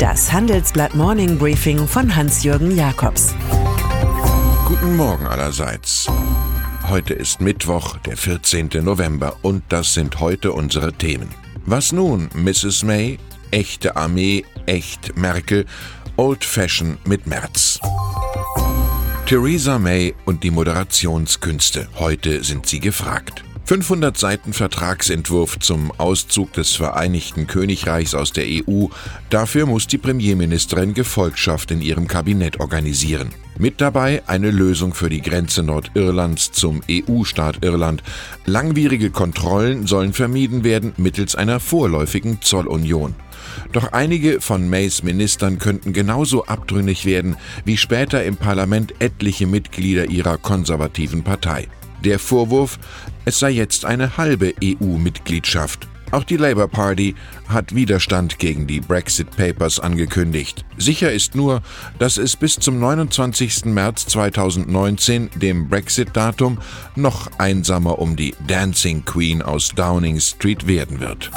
Das Handelsblatt Morning Briefing von Hans-Jürgen Jakobs. Guten Morgen allerseits. Heute ist Mittwoch, der 14. November, und das sind heute unsere Themen. Was nun, Mrs. May? Echte Armee, echt Merkel, Old Fashion mit März. Theresa May und die Moderationskünste. Heute sind sie gefragt. 500 Seiten Vertragsentwurf zum Auszug des Vereinigten Königreichs aus der EU. Dafür muss die Premierministerin Gefolgschaft in ihrem Kabinett organisieren. Mit dabei eine Lösung für die Grenze Nordirlands zum EU-Staat Irland. Langwierige Kontrollen sollen vermieden werden mittels einer vorläufigen Zollunion. Doch einige von Mays Ministern könnten genauso abtrünnig werden wie später im Parlament etliche Mitglieder ihrer konservativen Partei. Der Vorwurf, es sei jetzt eine halbe EU-Mitgliedschaft. Auch die Labour Party hat Widerstand gegen die Brexit Papers angekündigt. Sicher ist nur, dass es bis zum 29. März 2019, dem Brexit-Datum, noch einsamer um die Dancing Queen aus Downing Street werden wird.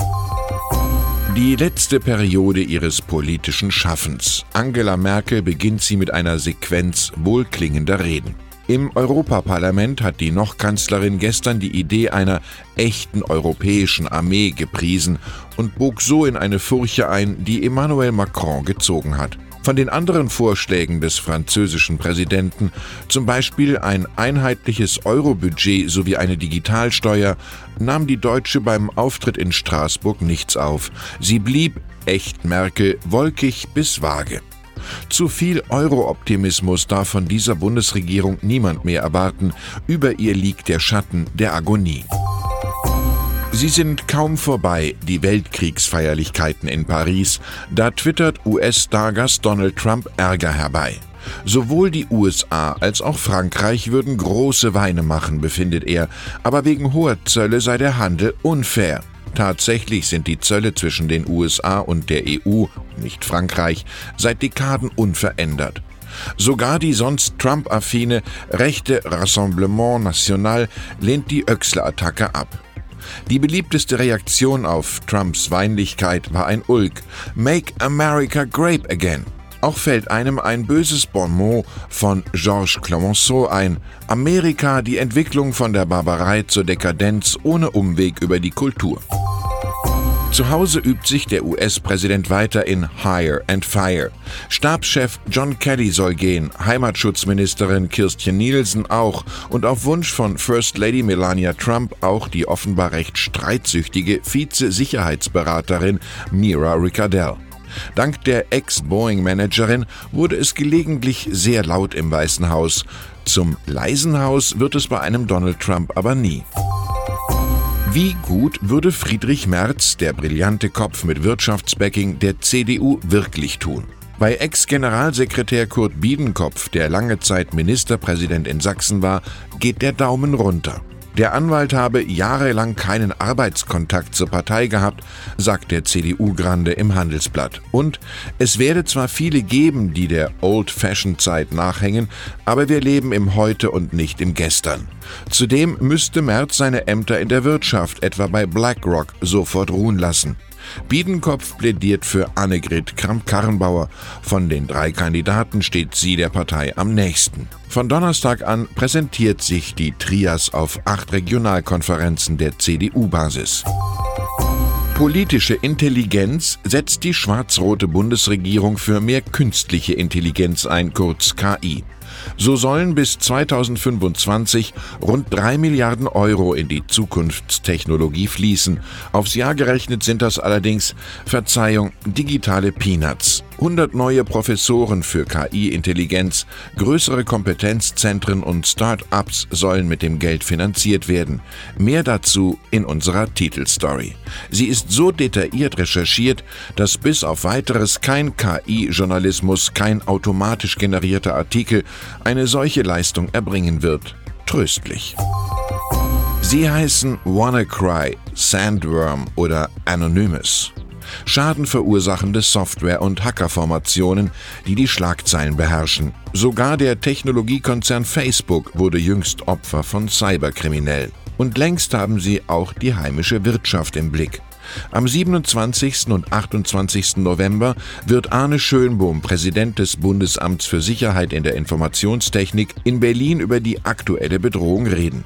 Die letzte Periode ihres politischen Schaffens. Angela Merkel beginnt sie mit einer Sequenz wohlklingender Reden. Im Europaparlament hat die Noch-Kanzlerin gestern die Idee einer echten europäischen Armee gepriesen und bog so in eine Furche ein, die Emmanuel Macron gezogen hat. Von den anderen Vorschlägen des französischen Präsidenten, zum Beispiel ein einheitliches Eurobudget sowie eine Digitalsteuer, nahm die Deutsche beim Auftritt in Straßburg nichts auf. Sie blieb, echt Merkel, wolkig bis vage. Zu viel Euro-Optimismus darf von dieser Bundesregierung niemand mehr erwarten. Über ihr liegt der Schatten der Agonie. Sie sind kaum vorbei, die Weltkriegsfeierlichkeiten in Paris. Da twittert US-Stargast Donald Trump Ärger herbei. Sowohl die USA als auch Frankreich würden große Weine machen, befindet er, aber wegen hoher Zölle sei der Handel unfair. Tatsächlich sind die Zölle zwischen den USA und der EU, nicht Frankreich, seit Dekaden unverändert. Sogar die sonst Trump-affine rechte Rassemblement National lehnt die Öxler-Attacke ab. Die beliebteste Reaktion auf Trumps Weinlichkeit war ein Ulk: Make America Grape Again. Auch fällt einem ein böses Bonmot von Georges Clemenceau ein. Amerika die Entwicklung von der Barbarei zur Dekadenz ohne Umweg über die Kultur. Zu Hause übt sich der US-Präsident weiter in Hire and Fire. Stabschef John Kelly soll gehen, Heimatschutzministerin Kirstjen Nielsen auch und auf Wunsch von First Lady Melania Trump auch die offenbar recht streitsüchtige Vize-Sicherheitsberaterin Mira Ricardell. Dank der Ex-Boeing-Managerin wurde es gelegentlich sehr laut im Weißen Haus. Zum leisen Haus wird es bei einem Donald Trump aber nie. Wie gut würde Friedrich Merz, der brillante Kopf mit Wirtschaftsbacking der CDU, wirklich tun? Bei Ex-Generalsekretär Kurt Biedenkopf, der lange Zeit Ministerpräsident in Sachsen war, geht der Daumen runter. Der Anwalt habe jahrelang keinen Arbeitskontakt zur Partei gehabt, sagt der CDU-Grande im Handelsblatt. Und es werde zwar viele geben, die der Old-Fashioned-Zeit nachhängen, aber wir leben im Heute und nicht im Gestern. Zudem müsste Merz seine Ämter in der Wirtschaft, etwa bei BlackRock, sofort ruhen lassen. Biedenkopf plädiert für Annegret Kramp-Karrenbauer. Von den drei Kandidaten steht sie der Partei am nächsten. Von Donnerstag an präsentiert sich die Trias auf acht Regionalkonferenzen der CDU-Basis. Politische Intelligenz setzt die schwarz-rote Bundesregierung für mehr künstliche Intelligenz ein, kurz KI. So sollen bis 2025 rund 3 Milliarden Euro in die Zukunftstechnologie fließen. Aufs Jahr gerechnet sind das allerdings, Verzeihung, digitale Peanuts. 100 neue Professoren für KI-Intelligenz, größere Kompetenzzentren und Start-ups sollen mit dem Geld finanziert werden. Mehr dazu in unserer Titelstory. Sie ist so detailliert recherchiert, dass bis auf weiteres kein KI-Journalismus, kein automatisch generierter Artikel eine solche Leistung erbringen wird. Tröstlich. Sie heißen WannaCry, Sandworm oder Anonymous. Schadenverursachende Software- und Hackerformationen, die die Schlagzeilen beherrschen. Sogar der Technologiekonzern Facebook wurde jüngst Opfer von Cyberkriminellen. Und längst haben sie auch die heimische Wirtschaft im Blick. Am 27. und 28. November wird Arne Schönbohm, Präsident des Bundesamts für Sicherheit in der Informationstechnik, in Berlin über die aktuelle Bedrohung reden.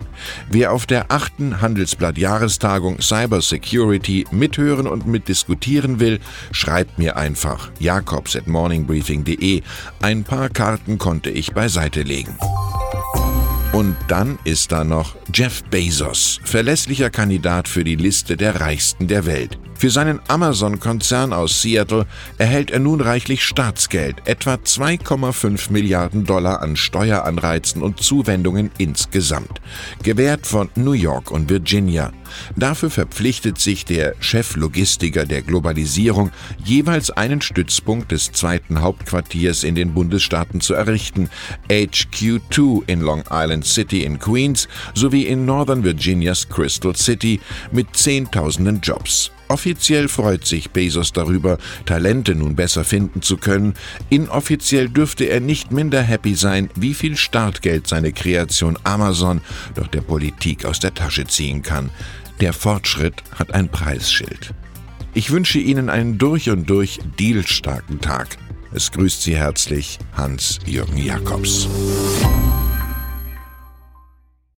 Wer auf der achten Handelsblatt-Jahrestagung Cyber Security mithören und mitdiskutieren will, schreibt mir einfach jakobs at morningbriefing.de. Ein paar Karten konnte ich beiseite legen. Und dann ist da noch Jeff Bezos, verlässlicher Kandidat für die Liste der Reichsten der Welt. Für seinen Amazon-Konzern aus Seattle erhält er nun reichlich Staatsgeld, etwa 2,5 Milliarden Dollar an Steueranreizen und Zuwendungen insgesamt, gewährt von New York und Virginia. Dafür verpflichtet sich der Cheflogistiker der Globalisierung, jeweils einen Stützpunkt des zweiten Hauptquartiers in den Bundesstaaten zu errichten, HQ2 in Long Island City in Queens sowie in Northern Virginias Crystal City mit Zehntausenden Jobs. Offiziell freut sich Bezos darüber, Talente nun besser finden zu können. Inoffiziell dürfte er nicht minder happy sein, wie viel Startgeld seine Kreation Amazon doch der Politik aus der Tasche ziehen kann. Der Fortschritt hat ein Preisschild. Ich wünsche Ihnen einen durch und durch dealstarken Tag. Es grüßt Sie herzlich Hans-Jürgen Jakobs.